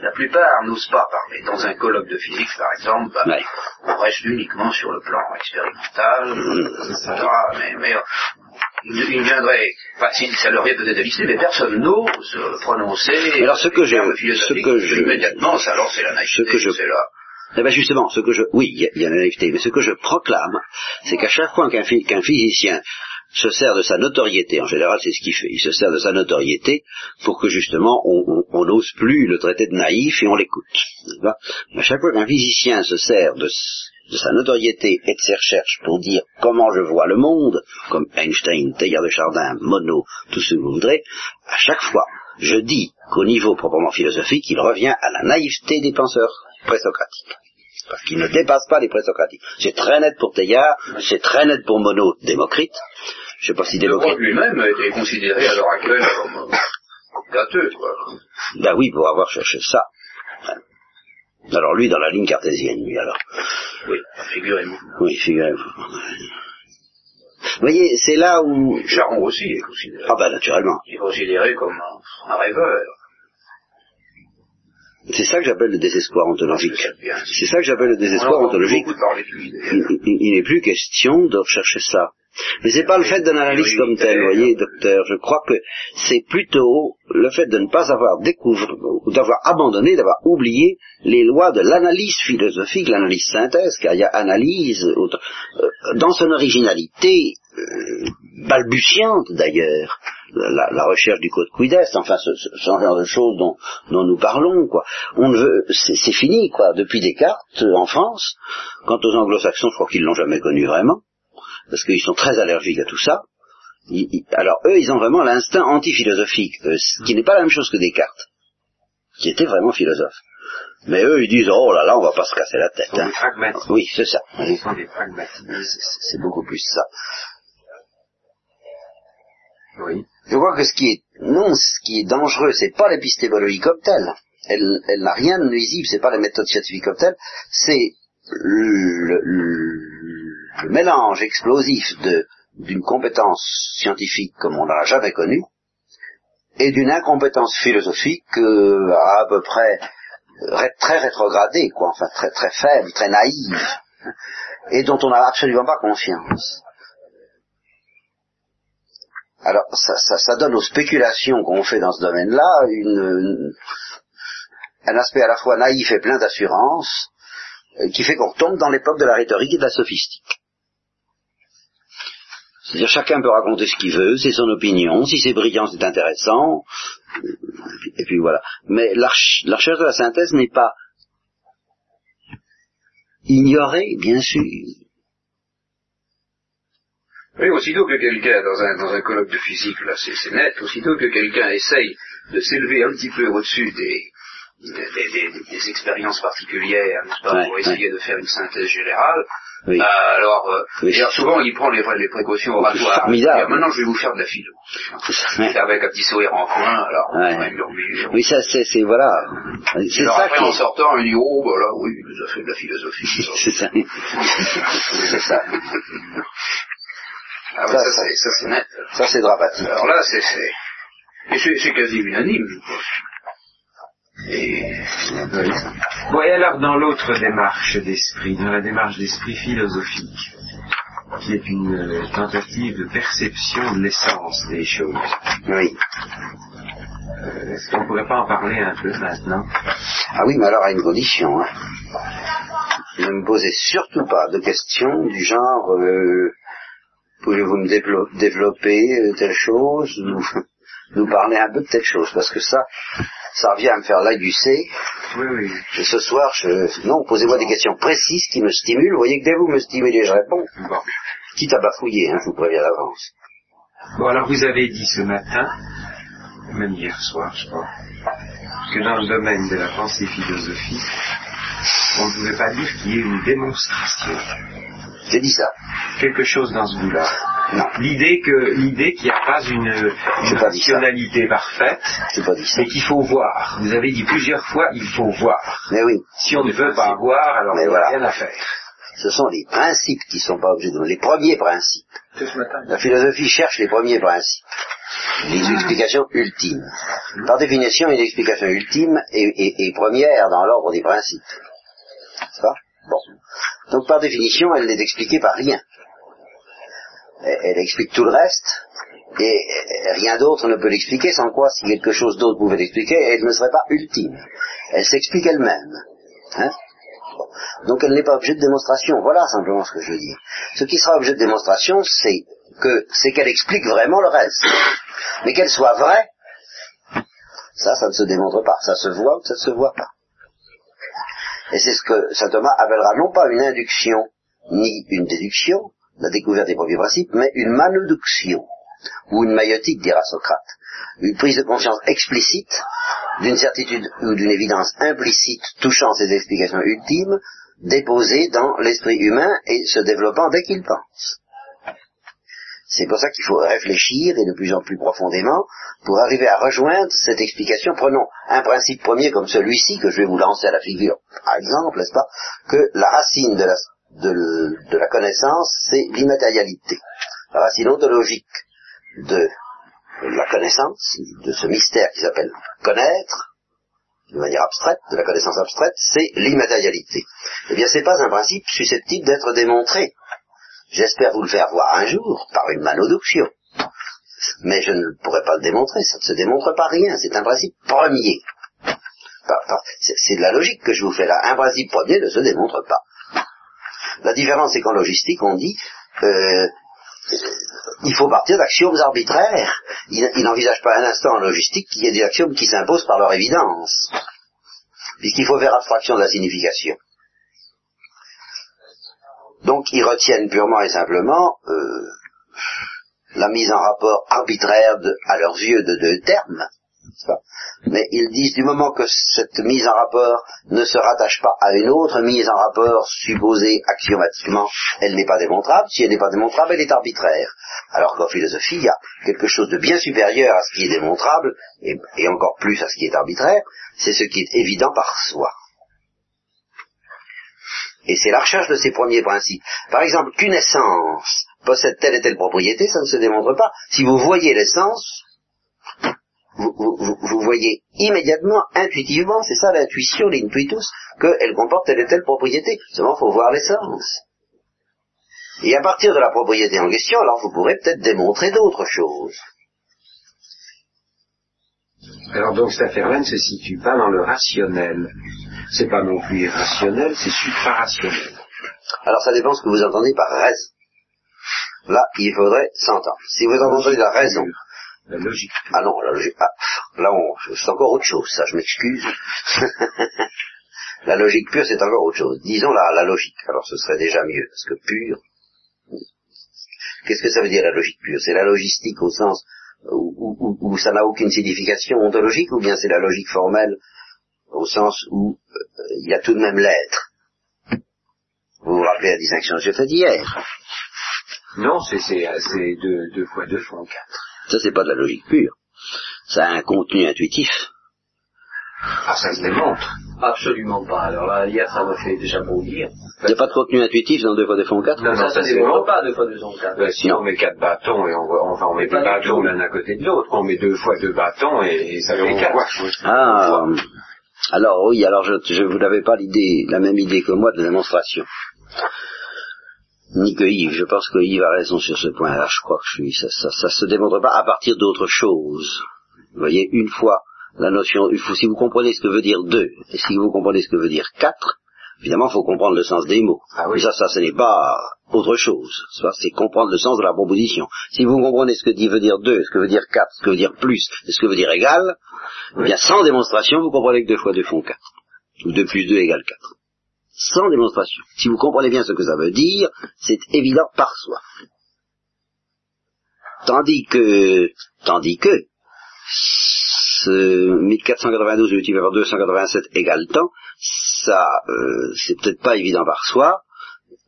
La plupart n'osent pas parler. Dans un colloque de physique, par exemple, bah, on reste uniquement sur le plan expérimental, etc. Mais, mais il viendrait, enfin, ça leur vient peut-être à mais personne n'ose prononcer. alors, ce que je, ce que je, immédiatement, ça, alors c'est la naïveté, ce que je, c'est là. Eh bien justement, ce que je, oui, il y, a la naïveté, mais ce que je proclame, c'est qu'à chaque fois qu'un physicien se sert de sa notoriété, en général c'est ce qu'il fait, il se sert de sa notoriété pour que justement on n'ose plus le traiter de naïf et on l'écoute. À chaque fois qu'un physicien se sert de, sa notoriété et de ses recherches pour dire comment je vois le monde, comme Einstein, Teilhard de Chardin, Monod, tout ce que vous voudrez, à chaque fois je dis qu'au niveau proprement philosophique, il revient à la naïveté des penseurs présocratiques parce qu'il ne dépasse pas les présocratiques. C'est très net pour Teilhard, c'est très net pour Monod, Démocrite, je sais pas si Démocrite... lui-même a été considéré à l'heure actuelle comme gâteux, quoi. Ben oui, pour avoir cherché ça. Alors lui, dans la ligne cartésienne, lui, alors. Oui, figurez-vous. Oui, figurez-vous. Vous voyez, c'est là où... Charon aussi est considéré. Ah ben, naturellement. Il est considéré comme un, rêveur. C'est ça que j'appelle le désespoir ontologique. C'est ça que j'appelle le désespoir ontologique. il n'est plus question de rechercher ça. Mais c'est pas le fait d'un analyse comme tel, vous voyez, docteur. Je crois que c'est plutôt le fait de ne pas avoir découvert, ou d'avoir abandonné, d'avoir oublié les lois de l'analyse philosophique, l'analyse synthèse, car il y a analyse euh, dans son originalité euh, balbutiante d'ailleurs. La, recherche du code quidest, enfin ce, genre de choses dont, dont nous parlons, quoi. On ne veut, c'est fini, quoi. Depuis Descartes, en France, quant aux anglo-saxons, je crois qu'ils l'ont jamais connu vraiment parce qu'ils sont très allergiques à tout ça. alors eux, ils ont vraiment l'instinct anti-philosophique, euh, ce qui n'est pas la même chose que Descartes, qui était vraiment philosophe. Mais eux, ils disent, oh là là, on va pas se casser la tête. Hein. Oui, c'est ça. C'est beaucoup plus ça. Oui. Je crois que ce qui est, non, ce qui est dangereux, c'est pas l'épistémologie comme telle. Elle, elle n'a rien de nuisible, c'est pas la méthode scientifique comme telle, c'est le, le mélange explosif d'une compétence scientifique comme on l'a jamais connue et d'une incompétence philosophique euh, à, peu près très rétrogradée, quoi, enfin très très faible, très naïve, et dont on n'a absolument pas conscience. Alors, ça, ça, ça donne aux spéculations qu'on fait dans ce domaine-là une, un aspect à la fois naïf et plein d'assurance, euh, qui fait qu'on tombe dans l'époque de la rhétorique et de la sophistique. C'est-à-dire chacun peut raconter ce qu'il veut, c'est son opinion, si c'est brillant c'est intéressant, et puis voilà. Mais la, recherche de la synthèse n'est pas ignorée, bien sûr. Oui, aussitôt que quelqu'un, dans un, dans un colloque de physique, là c'est net, aussitôt que quelqu'un essaye de s'élever un petit peu au-dessus des, des, expériences particulières, n'est-ce pas, pour essayer de faire une synthèse générale, oui. Euh, alors, euh, souvent, il prend les, les précautions oratoires. maintenant, je vais vous faire de la philo. Avec un petit sourire en coin, alors, ouais. Oui, ça, c'est, c'est, voilà. C'est ça après, qui... en sortant, il dit, oh, bah là, oui, il nous a fait de la philosophie. c'est ça. c'est ça. Ah, ça, ça, ça c'est net. Ça, c'est dramatique. Alors là, c'est, c'est, c'est quasi unanime, je pense. Et, oui. alors dans l'autre démarche d'esprit, dans la démarche d'esprit philosophique, qui est une euh, tentative de perception de l'essence des choses. Oui. Euh, est-ce qu'on pourrait pas en parler un peu maintenant? Ah oui, mais alors à une condition. Hein. Ne me posez surtout pas de questions du genre euh, pouvez-vous me développer telle chose nous parler un peu de telle chose, parce que ça, ça revient à me faire l'agucer. Oui, oui. Et ce soir, je, non, posez-moi des questions précises qui me stimulent. Vous voyez que dès vous me stimulez, je réponds. Bon. Quitte à bafouiller, hein, je vous préviens d'avance. Bon, alors vous avez dit ce matin, même hier soir, je crois, que dans le domaine de la pensée philosophique, on ne pouvait pas dire qu'il y ait une démonstration. J'ai dit ça. Quelque chose dans ce goût-là. L'idée que l'idée qu'il n'y a pas une, une rationalité parfaite, mais qu'il faut voir. Vous avez dit plusieurs fois il faut voir. Mais oui. Si on ne veut pas voir, alors il n'y a rien à faire. Ce sont les principes qui ne sont pas objets de les premiers principes. La philosophie cherche les premiers principes, les explications ultimes. Par définition, une explication ultime est, première dans l'ordre des principes. Ça Bon. Donc par définition, elle n'est expliquée par rien elle explique tout le reste, et rien d'autre ne peut l'expliquer, sans quoi, si quelque chose d'autre pouvait l'expliquer, elle ne serait pas ultime. Elle s'explique elle-même. Hein Donc elle n'est pas objet de démonstration. Voilà simplement ce que je veux dire. Ce qui sera objet de démonstration, c'est que c'est qu'elle explique vraiment le reste. Mais qu'elle soit vraie, ça, ça ne se démontre pas. Ça se voit ou ça ne se voit pas. Et c'est ce que saint Thomas appellera non pas une induction, ni une déduction, la découverte des premiers principes, mais une manoduction, ou une maïotique, dira Socrate, une prise de conscience explicite d'une certitude ou d'une évidence implicite touchant ces explications ultimes, déposées dans l'esprit humain et se développant dès qu'il pense. C'est pour ça qu'il faut réfléchir, et de plus en plus profondément, pour arriver à rejoindre cette explication. Prenons un principe premier comme celui-ci, que je vais vous lancer à la figure, par exemple, n'est-ce pas, que la racine de la de, la connaissance, c'est l'immatérialité. La racine ontologique de la connaissance, de ce mystère qui s'appelle connaître, de manière abstraite, de la connaissance abstraite, c'est l'immatérialité. Eh bien, c'est pas un principe susceptible d'être démontré. J'espère vous le faire voir un jour, par une manoduction. Mais je ne pourrais pas le démontrer, ça ne se démontre par rien, c'est un principe premier. C'est de la logique que je vous fais là. Un principe premier ne se démontre pas. La différence, c'est qu'en logistique, on dit, euh, il faut partir d'axiomes arbitraires. Il, n'envisage pas un instant en logistique qu'il y ait des axiomes qui s'imposent par leur évidence, puisqu'il faut faire abstraction de la signification. Donc, ils retiennent purement et simplement euh, la mise en rapport arbitraire à leurs yeux de deux termes, mais ils disent du moment que cette mise en rapport ne se rattache pas à une autre mise en rapport supposée axiomatiquement, elle n'est pas démontrable. Si elle n'est pas démontrable, elle est arbitraire. Alors qu'en philosophie, il y a quelque chose de bien supérieur à ce qui est démontrable, et, encore plus à ce qui est arbitraire, c'est ce qui est évident par soi. Et c'est la recherche de ces premiers principes. Par exemple, qu'une essence possède telle et telle propriété, ça ne se démontre pas. Si vous voyez l'essence, vous, voyez immédiatement, intuitivement, c'est ça l'intuition, l'intuitus, qu'elle comporte telle et telle propriété. Seulement, il faut voir l'essence. Et à partir de la propriété en question, alors vous pourrez peut-être démontrer d'autres choses. Alors donc cette affaire-là ne se situe pas dans le rationnel. C'est pas non plus irrationnel, c'est suprarationnel. Alors ça dépend ce que vous entendez par raison. Là, il faudrait s'entendre. Si vous entendez la raison, La logique. ah non, la logique, ah, là c'est encore autre chose, ça je m'excuse. la logique pure c'est encore autre chose. Disons la, la logique, alors ce serait déjà mieux, parce que pure, qu'est-ce que ça veut dire la logique pure? C'est la logistique au sens où, ça n'a aucune signification ontologique, ou bien c'est la logique formelle au sens où euh, il y a tout de même l'être? Vous vous rappelez la distinction que j'ai faite hier Non, c'est deux fois deux font quatre. Ça, c'est pas de la logique pure. Ça a un contenu intuitif. Ah, ça se démontre. Absolument pas. Alors là, hier, ça m'a fait déjà bouillir. Il n'y a pas de contenu intuitif dans deux fois deux font quatre Non, non, ça, ça c'est démontre pas deux fois deux sont quatre. Ben, si on met quatre bâtons et on, on, met du bâtons l'un à côté de l'autre, on met deux fois deux bâtons et, et ça fait quatre. Ah, euh, alors oui, alors je, je vous n'avez pas l'idée, la même idée que moi de démonstration. Ni que Yves, je pense que Yves a raison sur ce point-là, je crois que je suis, ça, ça, ça se démontre pas à partir d'autre chose. Vous voyez, une fois la notion, il faut- si vous comprenez ce que veut dire deux, et si vous comprenez ce que veut dire quatre, évidemment, il faut comprendre le sens des mots. Ah oui. Et ça, ça, ce n'est pas autre chose. Ça, c'est comprendre le sens de la proposition. Si vous comprenez ce que dit veut dire deux, ce que veut dire quatre, ce que veut dire plus, et ce que veut dire égal, eh bien, sans démonstration, vous comprenez que deux fois deux font quatre. Ou deux plus deux égale quatre. Sans démonstration. Si vous comprenez bien ce que ça veut dire, c'est évident par soi. Tandis que, tandis que, ce 1492 multiplié par 287 égale temps, ça, euh, c'est peut-être pas évident par soi,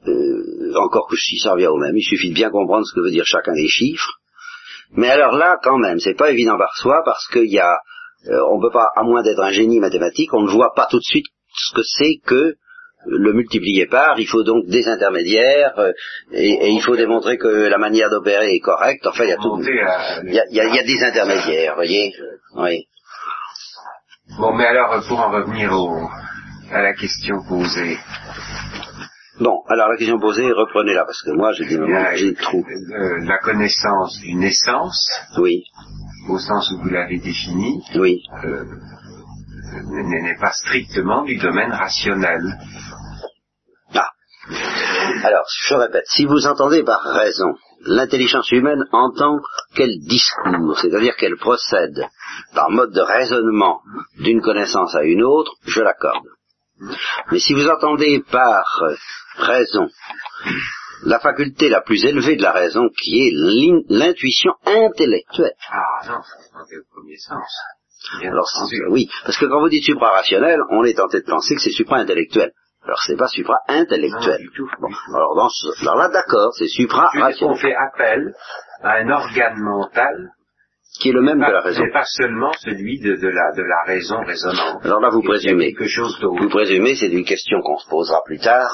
euh, encore que si ça revient au même, il suffit de bien comprendre ce que veut dire chacun des chiffres. Mais alors là, quand même, c'est pas évident par soi parce qu'il y a, euh, on peut pas, à moins d'être un génie mathématique, on ne voit pas tout de suite ce que c'est que le multiplier par, il faut donc des intermédiaires, euh, et, et il faut démontrer que la manière d'opérer est correcte, enfin il y a tout, il y a, il y a- il y a des intermédiaires, voyez, oui. Bon, mais alors, pour en revenir au, à la question posée, Bon, alors la question posée, reprenez-la, parce que moi j'ai des moments, j'ai des trous. euh, la connaissance d'une essence, Oui, au sens où vous l'avez définie, oui. euh, n'est n'est pas strictement du domaine rationnel. Ah. Alors, je répète, si vous entendez par raison, l'intelligence humaine entend quel discours, c'est-à-dire qu'elle procède par mode de raisonnement d'une connaissance à une autre, je l'accorde. Mais si vous entendez par raison la faculté la plus élevée de la raison, qui est l'in- l'intuition intellectuelle, Ah non, ça c'est au premier sens. Alors, c'est- oui, parce que quand vous dites supra-rationnel, on est tenté de penser que c'est supra-intellectuel. Alors c'est pas supra-intellectuel. Bon, tout. alors, dans ce- alors là, d'accord, c'est supra-rationnel, fait appel à un organe mental, qui est le même que la pas, raison. mais pas seulement celui de, de la, de la raison raisonnante. Alors là, vous présumez. quelque chose Vous présumez, c'est une question qu'on se posera plus tard,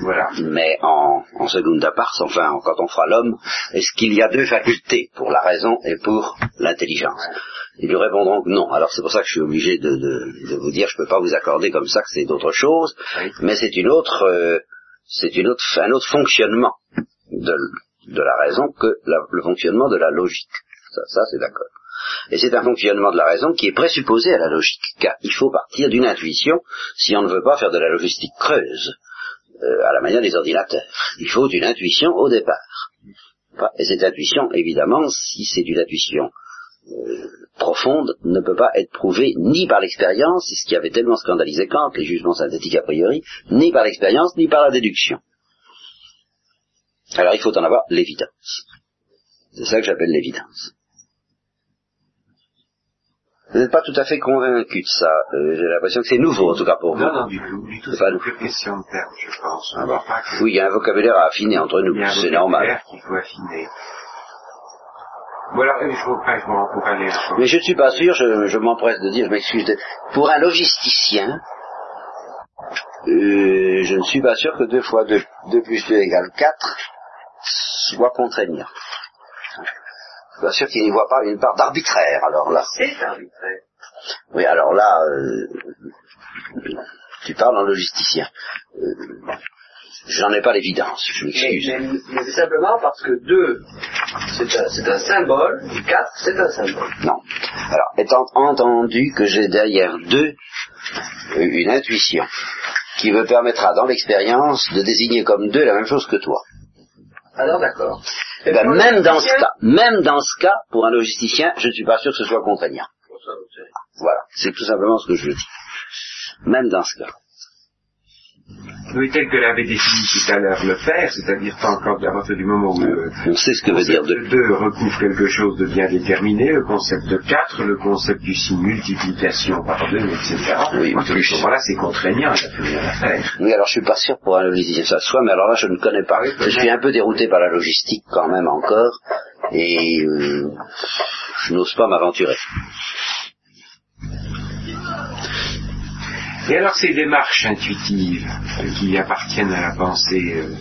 Voilà. mais en, en segunda part, enfin, quand on fera l'homme, est-ce qu'il y a deux facultés, pour la raison et pour l'intelligence? Ils lui répondront que non. Alors c'est pour ça que je suis obligé de, de- de vous dire, je ne peux pas vous accorder comme ça que c'est d'autre chose, Oui. mais c'est une autre, euh, c'est une autre, un autre fonctionnement de, de la raison que la- le fonctionnement de la logique. Ça, ça c'est d'accord. Et c'est un fonctionnement de la raison qui est présupposé à la logique, car il faut partir d'une intuition si on ne veut pas faire de la logistique creuse, euh, à la manière des ordinateurs. Il faut une intuition au départ. Et cette intuition, évidemment, si c'est une intuition profonde, ne peut pas être prouvée ni par l'expérience, c'est ce qui avait tellement scandalisé Kant, les jugements synthétiques a priori, ni par l'expérience, ni par la déduction. Alors il faut en avoir l'évidence. C'est ça que j'appelle l'évidence. Vous n'êtes pas tout à fait convaincu de ça. Euh, J'ai l'impression que c'est nouveau, en tout cas pour vous. Non, non, du tout, du tout. C'est une que question de terme, je pense. Ah On bon. voit pas que- Oui, il y a un vocabulaire à affiner entre nous, c'est normal. faut affiner. Euh, je un peu. Mais je ne suis pas sûr, je, je m'empresse de dire, je m'excuse, de- pour un logisticien, euh, je ne suis pas sûr que 2 fois 2, 2 plus 2 égale 4 soit contraignant. Je suis pas sûr qu'il n'y voit pas une part d'arbitraire, alors là. C'est arbitraire. Oui, alors là, euh, tu parles en logisticien. Euh, J'en ai pas l'évidence, je m'excuse. mais- mais c'est simplement parce que 2 C'est un, symbole, et 4, c'est un symbole. Non. Alors, étant entendu que j'ai derrière deux euh, une intuition qui me permettra dans l'expérience de désigner comme deux la même chose que toi. Alors d'accord. Eh ben, même dans ce cas, même dans ce cas, pour un logisticien, je ne suis pas sûr que ce soit contraignant. Voilà, c'est tout simplement ce que je dis. Même dans ce cas. Oui, tel que l'avait défini tout à l'heure le père, c'est-à-dire pas encore à partir du moment où le On sait ce que veut dire concept deux. de 2 recouvre quelque chose de bien déterminé, le concept de 4, le concept du signe multiplication par 2, etc. Oui, À plus. ce moment-là, c'est contraignant, il plus rien à faire. Oui, alors je suis pas sûr pour un logisticien ça soit, mais alors là je ne connais pas. Je suis un peu dérouté par la logistique quand même encore, et euh, je n'ose pas m'aventurer. Et alors ces démarches intuitives euh, qui appartiennent à la pensée euh,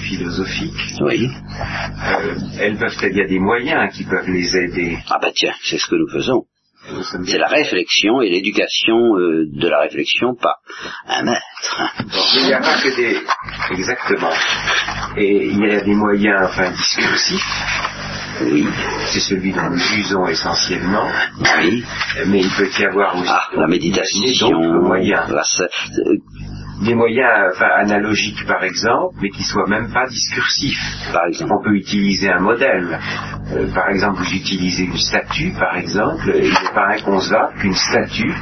philosophique, Oui. euh, elles peuvent, il y a des moyens qui peuvent les aider. Ah bah tiens, c'est ce que nous faisons. C'est la réflexion et l'éducation euh, de la réflexion par un maître. Il n'y a pas que des... Exactement. Et il y a des moyens, enfin, discursifs. Oui, C'est celui dont nous usons essentiellement. oui. Mais il peut y avoir aussi Ah, la méditation, moyens. la Des moyens enfin, analogiques, par exemple, mais qui soient même pas discursifs. par exemple. On peut utiliser un modèle. Euh, par exemple, vous utilisez une statue, par exemple, et il n'est pas inconcevable qu'une statue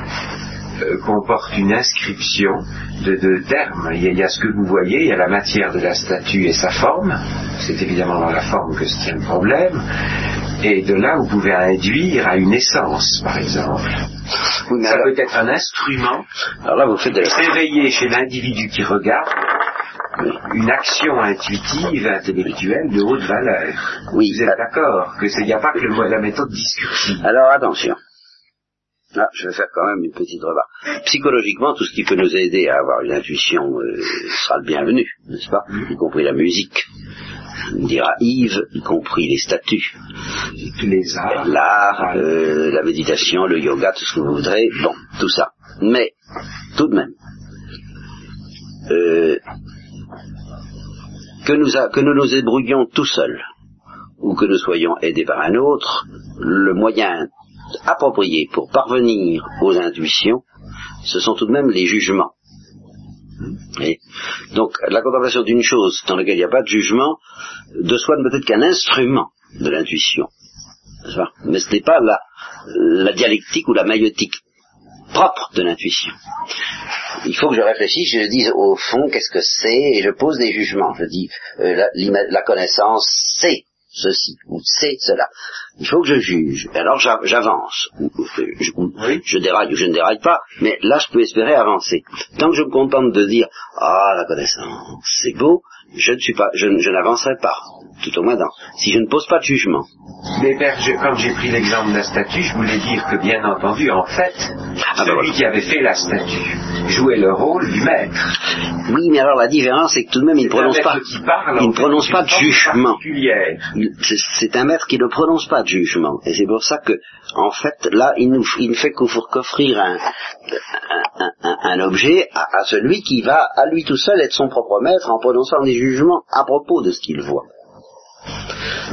euh, comporte une inscription de, de termes. Il y, a, il y a ce que vous voyez, il y a la matière de la statue et sa forme. C'est évidemment dans la forme que tient le problème. Et de là, vous pouvez induire à une essence, par exemple. Oui, Ça alors, peut être un instrument alors là vous faites de réveiller chez l'individu qui regarde une action intuitive, intellectuelle de haute valeur. Oui, Vous êtes d'accord que c'est- il n'y a pas que le- la méthode discursive. Alors attention. Ah, je vais faire quand même une petite remarque. Psychologiquement, tout ce qui peut nous aider à avoir une intuition euh, sera le bienvenu, n'est-ce pas? Y compris la musique, dira Yves, y compris les statues, Les arts. l'art, euh, la méditation, le yoga, tout ce que vous voudrez, bon, tout ça. Mais, tout de même, euh, que, nous a- que nous nous débrouillions tout seuls, ou que nous soyons aidés par un autre, le moyen approprié pour parvenir aux intuitions, ce sont tout de même les jugements. Et donc, la contemplation d'une chose dans laquelle il n'y a pas de jugement, de soi ne peut être qu'un instrument de l'intuition. Mais ce n'est pas la, dialectique ou la maïotique propre de l'intuition. Il faut que je réfléchisse, je dise au fond qu'est-ce que c'est, et je pose des jugements. Je dis euh, la connaissance c'est ceci ou c'est cela. Il faut que je juge. Et alors j'a- j'avance. Je, ou- je déraille ou je ne déraille pas, mais là je peux espérer avancer. Tant que je me contente de dire ah la connaissance c'est beau, je ne suis pas, je, n'avancerai pas. Tout au moins dans. Si je ne pose pas de jugement. Mais père, je- quand j'ai pris l'exemple de la statue, je voulais dire que bien entendu, en fait, Ah ben celui voilà. qui avait fait la statue jouait le rôle du maître. Oui, mais alors la différence c'est que tout de même il ne prononce pas. parle, il ne prononce pas de jugement. c'est- un maître qui ne prononce pas de jugement. Et c'est pour ça que, en fait, là, il, nous, il ne fait qu'offrir qu'offrir un, un, un- un objet à, à celui qui va, à lui tout seul, être son propre maître en prononçant des jugements à propos de ce qu'il voit.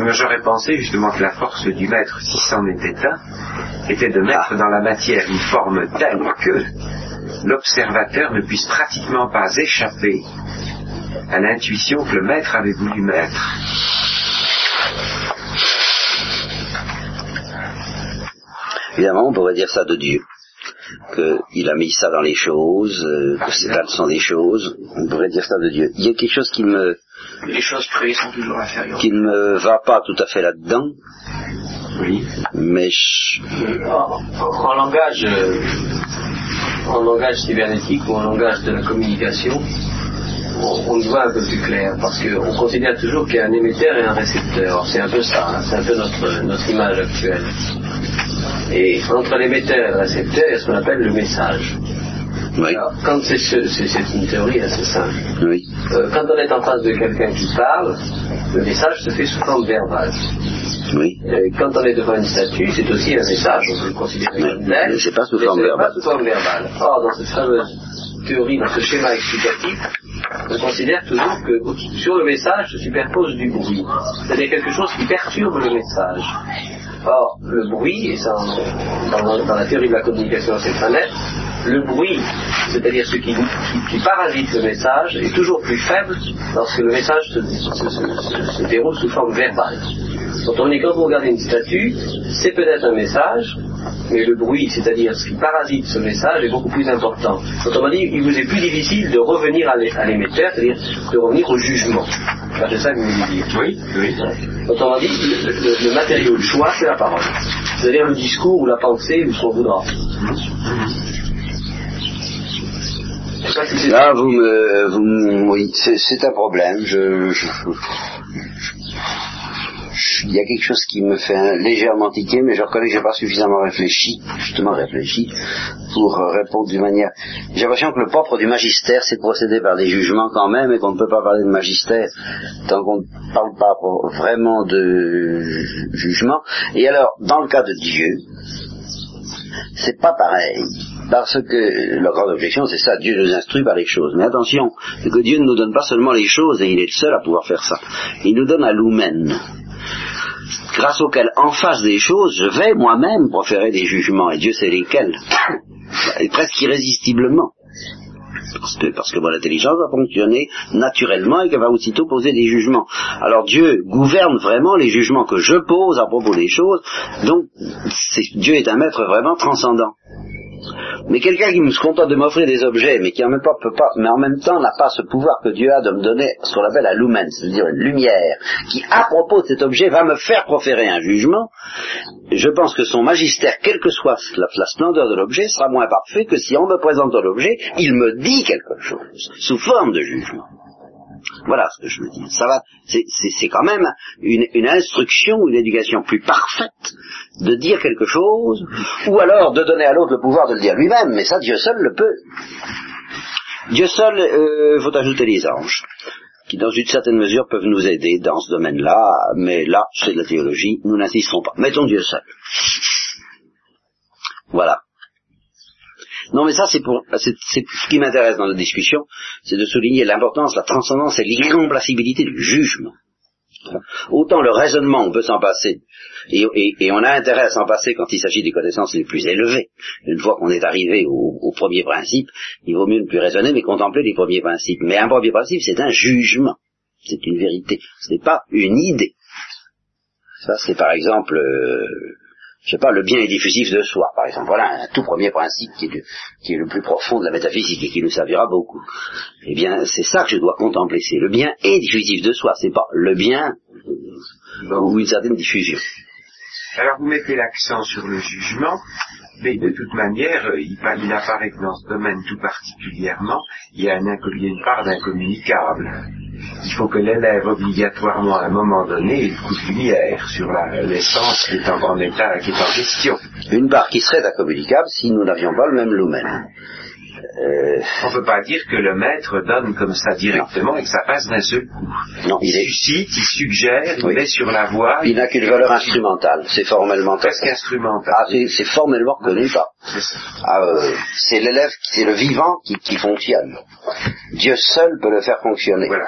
J'aurais pensé justement que la force du maître, si c'en était un, était de mettre dans la matière une forme telle que l'observateur ne puisse pratiquement pas échapper à l'intuition que le maître avait voulu mettre. Évidemment, on pourrait dire ça de Dieu. Qu'il a mis ça dans les choses, euh, que c'est la leçon des choses. On pourrait dire ça de Dieu. Il y a quelque chose qui me, Les choses créées sont toujours inférieures. qui ne me va pas tout à fait là-dedans, Oui. mais je- En, en langage, euh, en langage cybernétique ou en langage de la communication, on, on y voit un peu plus clair parce qu'on considère toujours qu'il y a un émetteur et un récepteur. C'est un peu ça, hein, c'est un peu notre, notre image actuelle. Et entre l'émetteur et le récepteur, il y a ce qu'on appelle le message. oui, Alors, quand c'est ce- c'est une théorie assez simple. oui, Euh, quand on est en face de quelqu'un qui parle, le message se fait sous forme verbale. oui. Euh, quand on est devant une statue, c'est aussi un message, on peut le considérer comme tel. mais c'est pas sous forme verbale. Or, dans cette fameuse théorie, dans ce schéma explicatif, on considère toujours que sur le message se superpose du bruit. C'est-à-dire quelque chose qui perturbe le message. Or, le bruit, et ça, dans, dans la théorie de la communication c'est très net, le bruit, c'est-à-dire ce qui, qui, qui, parasite le message, est toujours plus faible lorsque le message se, se, se, se déroule sous forme verbale. Quand vous regardez une statue, c'est peut-être un message, mais le bruit, c'est-à-dire ce qui parasite ce message, est beaucoup plus important. Autrement dit, il vous est plus difficile de revenir à l'émetteur, c'est-à-dire de revenir au jugement. C'est ça que vous voulez dire. Oui, oui. Autrement dit, le, le, le matériau de choix, c'est la parole. C'est-à-dire le discours ou la pensée ou ce qu'on voudra. Là, vous me, vous oui, c'est un problème. Je, je- je- il y a quelque chose qui me fait légèrement tiquer, mais je reconnais que j'ai pas suffisamment réfléchi, justement réfléchi, pour répondre d'une manière. J'ai l'impression que le propre du magistère, c'est de procéder par des jugements quand même, et qu'on ne peut pas parler de magistère tant qu'on ne parle pas vraiment de ju- jugement. Et alors, dans le cas de Dieu, c'est pas pareil. Parce que la grande objection, c'est ça, Dieu nous instruit par les choses. Mais attention, c'est que Dieu ne nous donne pas seulement les choses, et il est le seul à pouvoir faire ça. Il nous donne un lumen, grâce auquel, en face des choses, je vais moi-même proférer des jugements, et Dieu sait lesquels. Et presque irrésistiblement. Parce que, parce que mon intelligence va fonctionner naturellement et qu'elle va aussitôt poser des jugements. Alors Dieu gouverne vraiment les jugements que je pose à propos des choses, donc Dieu est un maître vraiment transcendant. Mais quelqu'un qui se contente de m'offrir des objets, mais qui en même, temps n'a pas ce pouvoir que Dieu a de me donner ce qu'on appelle la lumen, c'est-à-dire une lumière, qui à propos de cet objet va me faire proférer un jugement, je pense que son magistère, quelle que soit la, la splendeur de l'objet, sera moins parfait que si en me présentant l'objet, il me dit quelque chose, sous forme de jugement. Voilà ce que je veux dire. Ça va, c'est- quand même une, une instruction, une éducation plus parfaite de dire quelque chose, ou alors de donner à l'autre le pouvoir de le dire lui-même, mais ça Dieu seul le peut. Dieu seul, euh, faut ajouter les anges, qui dans une certaine mesure peuvent nous aider dans ce domaine-là, mais là, c'est de la théologie, nous n'insisterons pas. Mettons Dieu seul. Voilà. Non, mais ça, c'est pour, c'est, c'est ce qui m'intéresse dans la discussion, c'est de souligner l'importance, la transcendance et l'irremplaçabilité du jugement. Autant le raisonnement, on peut s'en passer, et on a intérêt à s'en passer quand il s'agit des connaissances les plus élevées. Une fois qu'on est arrivé au, au premier principe, il vaut mieux ne plus raisonner, mais contempler les premiers principes. Mais un premier principe, c'est un jugement, c'est une vérité, ce n'est pas une idée. Ça, c'est par exemple, euh, je sais pas, le bien est diffusif de soi, par exemple. Voilà un tout premier principe qui est, le, qui est le plus profond de la métaphysique et qui nous servira beaucoup. Eh bien, c'est ça que je dois contempler. C'est le bien est diffusif de soi. C'est pas le bien ou une certaine diffusion. Alors vous mettez l'accent sur le jugement, mais de toute manière, il, pa- il apparaît que dans ce domaine tout particulièrement, il y a, un inco- il y a une part d'incommunicable. Il faut que l'élève obligatoirement à un moment donné de lumière sur l'essence qui est en, en état, qui est en question. Une part qui serait incommunicable si nous n'avions pas le même lumen. Euh, On ne peut pas dire que le maître donne comme ça directement et que ça passe d'un seul coup. non, il Il est, suscite, il suggère, il Oui. met sur la voie, il n'a qu'une valeur instrumentale. C'est formellement presque instrumental. Ah, c'est, formellement. C'est ça. Ah, euh, c'est l'élève, c'est le vivant qui, qui fonctionne. Dieu seul peut le faire fonctionner. Voilà.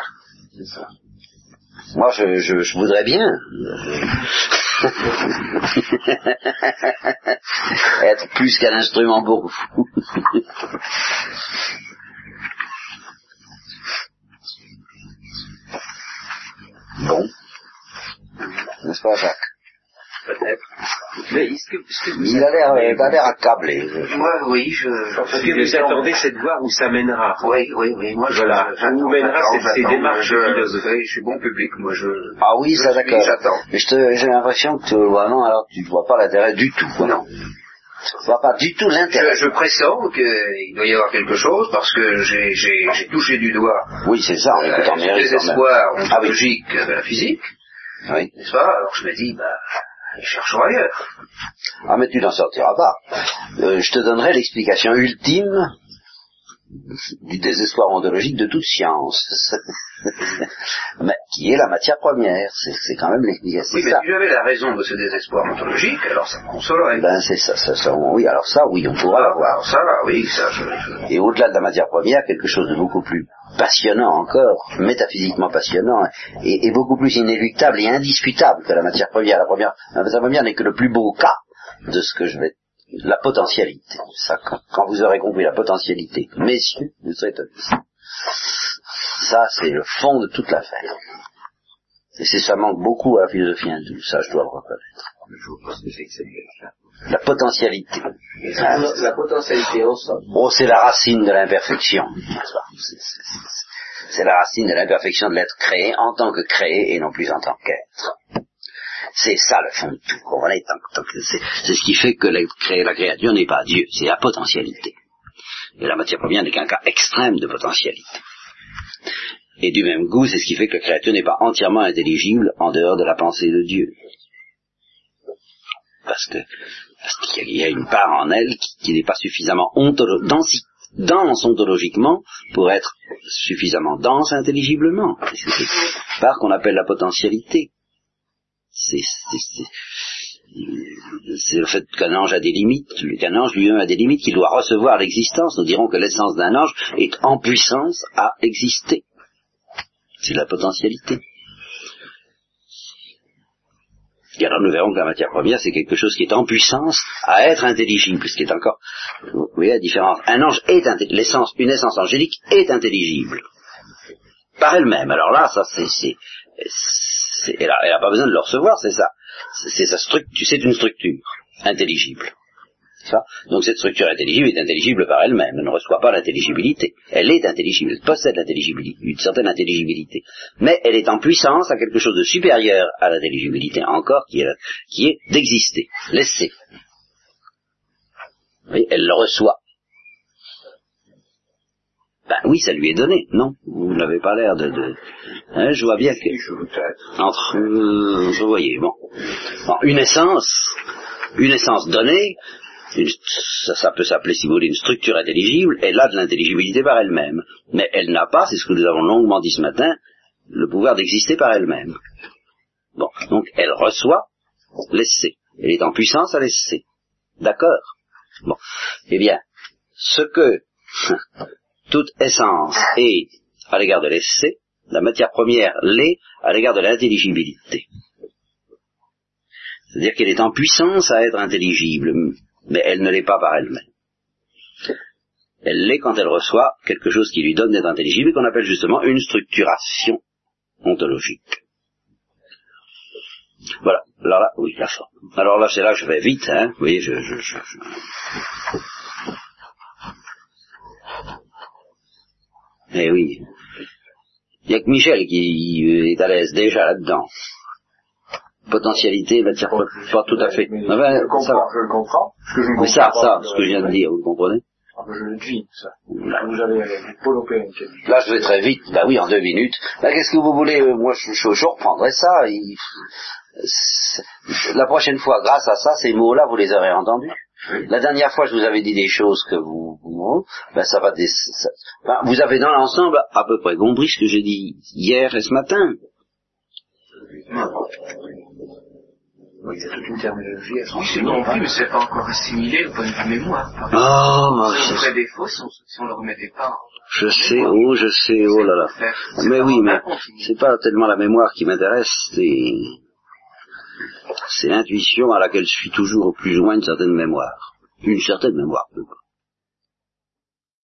Moi, je, je, je voudrais bien. Être plus qu'un instrument pour vous. bon, n'est-ce pas, Jacques? Peut-être. Mais est-ce que, est-ce que vous Il a l'air, euh, il a l'air accablé. Moi, oui, je... Est-ce que vous attendez cette voie où ça mènera Oui, oui, oui. Moi, je, Voilà. j'attends, Où mènera ces démarches je, philosophiques Je suis bon public, moi, je... Ah oui, ça je d'accord. J'attends. Mais je j'ai l'impression que non, alors tu ne vois pas l'intérêt du tout. Non. Tu vois pas du tout l'intérêt. Je, je pressens qu'il doit y avoir quelque chose parce que j'ai, j'ai, j'ai touché du doigt Oui, c'est ça, euh, en désespoir Ah oui. ontologique de la physique, Oui. n'est-ce pas? Alors je me dis, bah, cherchons ailleurs. Ah, mais tu n'en sortiras pas. Euh, je te donnerai l'explication ultime du désespoir ontologique de toute science. mais qui est la matière première. C'est quand même l'explication. Oui, mais si j'avais la raison de ce désespoir ontologique, alors ça me consolerait. Ben c'est ça, ça, ça, oui, alors ça, oui, on pourra l'avoir. Ça oui, ça. Je, Et au-delà de la matière première, quelque chose de beaucoup plus passionnant encore, métaphysiquement passionnant, et, et, beaucoup plus inéluctable et indiscutable que la matière première. La, première, la matière première n'est que le plus beau cas de ce que je vais la potentialité. Ça, quand, vous aurez compris la potentialité, messieurs, vous serez Ça, c'est le fond de toute l'affaire. Et c'est ça manque beaucoup à la philosophie hindoue, ça je dois le reconnaître. La potentialité. La, potentialité ensemble. Oh, c'est la racine de l'imperfection. C'est la racine de l'imperfection de l'être créé en tant que créé et non plus en tant qu'être. C'est ça le fond de tout. C'est ce qui fait que la, la créature n'est pas Dieu, c'est la potentialité. Et la matière première n'est qu'un cas extrême de potentialité. Et du même goût, c'est ce qui fait que la créature n'est pas entièrement intelligible en dehors de la pensée de Dieu. Parce qu'il y a une part en elle qui, n'est pas suffisamment dense ontologiquement pour être suffisamment dense intelligiblement. C'est cette part qu'on appelle la potentialité. C'est le fait qu'un ange a des limites, qu'un ange lui-même a des limites, qu'il doit recevoir l'existence. Nous dirons que l'essence d'un ange est en puissance à exister. C'est la potentialité. Et alors nous verrons que la matière première, c'est quelque chose qui est en puissance à être intelligible, ce est encore, vous voyez la différence. Un ange est l'essence, une essence angélique est intelligible par elle-même. Alors là, ça c'est, elle n'a pas besoin de le recevoir, c'est ça. C'est c'est une structure intelligible. Donc cette structure intelligible est intelligible par elle-même, elle ne reçoit pas l'intelligibilité. Elle est intelligible, elle possède l'intelligibilité, une certaine intelligibilité. Mais elle est en puissance à quelque chose de supérieur à l'intelligibilité encore, qui est, qui est d'exister, laisser. Elle le reçoit. Ben oui, ça lui est donné, non? Vous n'avez pas l'air de... de... Hein, je vois bien que... Entre... Euh, vous voyez, bon. bon. Une essence, une essence donnée, ça, ça, peut s'appeler, si vous voulez, une structure intelligible, elle a de l'intelligibilité par elle-même. Mais elle n'a pas, c'est ce que nous avons longuement dit ce matin, le pouvoir d'exister par elle-même. Bon, donc elle reçoit l'essai. Elle est en puissance à l'essai. D'accord? Bon. Eh bien, ce que toute essence est à l'égard de l'essai, la matière première l'est à l'égard de l'intelligibilité. C'est-à-dire qu'elle est en puissance à être intelligible, mais elle ne l'est pas par elle-même. Elle l'est quand elle reçoit quelque chose qui lui donne d'être intelligible et qu'on appelle justement une structuration ontologique. Voilà. Alors là, oui, la forme. Alors là, c'est là je vais vite, hein. Voyez, je, je, je, Eh oui. Il n'y a que Michel qui est à l'aise déjà là-dedans. Potentialité, matière pas, pas tout à fait. Mais, ah ben, je, comprends, je comprends. Ce que je mais ça, ça, ce que je viens de dire, vous comprenez ah ben, Je le dis, ça. Vous avez Là, je vais très vite. Bah oui, en deux minutes. Bah, qu'est-ce que vous voulez euh, Moi, je, je, je reprendrai ça. Il... La prochaine fois, grâce à ça, ces mots-là, vous les aurez entendus. La dernière fois, je vous avais dit des choses que vous, vous ben ça va des, ça, ben, vous avez dans l'ensemble à peu près compris ce que j'ai dit hier et ce matin. Oui, c'est toute une terminologie. Oui, c'est compris, mais c'est pas encore assimilé au point de vue mémoire. Oh, si on ferait des fausses, si on, si on le remettait pas. Je sais, oh, je sais, oh là là. Mais oui, mais c'est pas tellement la mémoire qui m'intéresse, c'est c'est l'intuition à laquelle je suis toujours au plus loin une certaine mémoire. Une certaine mémoire,